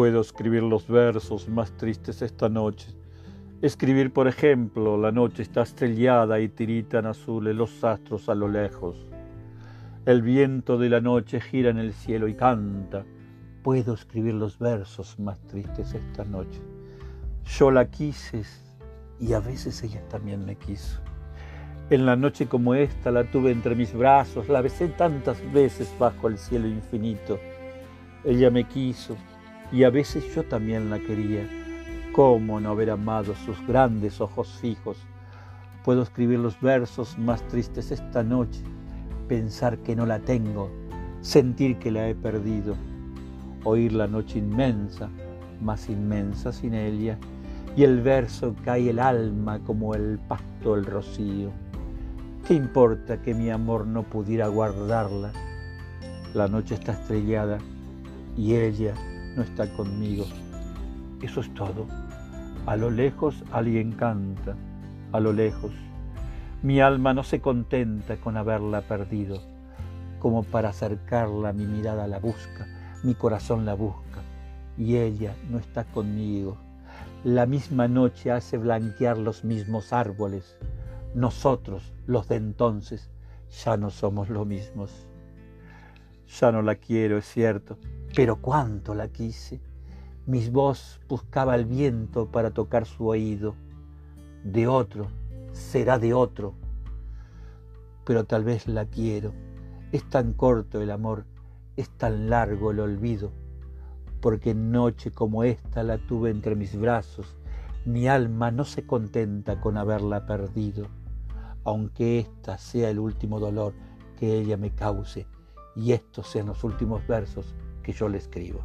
Puedo escribir los versos más tristes esta noche. Escribir, por ejemplo, la noche está estrellada y tiritan azules los astros a lo lejos. El viento de la noche gira en el cielo y canta. Puedo escribir los versos más tristes esta noche. Yo la quise y a veces ella también me quiso. En la noche como esta la tuve entre mis brazos, la besé tantas veces bajo el cielo infinito. Ella me quiso y a veces yo también la quería. ¿Cómo no haber amado sus grandes ojos fijos? Puedo escribir los versos más tristes esta noche, pensar que no la tengo, sentir que la he perdido, oír la noche inmensa, más inmensa sin ella, y el verso cae el alma como el pasto el rocío. ¿Qué importa que mi amor no pudiera guardarla? La noche está estrellada y ella no está conmigo. Eso es todo. A lo lejos alguien canta, a lo lejos. Mi alma no se contenta con haberla perdido. Como para acercarla mi mirada la busca, mi corazón la busca y ella no está conmigo. La misma noche hace blanquear los mismos árboles. Nosotros, los de entonces, ya no somos lo mismos. Ya no la quiero, es cierto, pero cuánto la quise. Mis voz buscaba el viento para tocar su oído. De otro, será de otro. Pero tal vez la quiero. Es tan corto el amor, es tan largo el olvido, porque noche como esta la tuve entre mis brazos. Mi alma no se contenta con haberla perdido, aunque ésta sea el último dolor que ella me cause y estos sean los últimos versos que yo le escribo.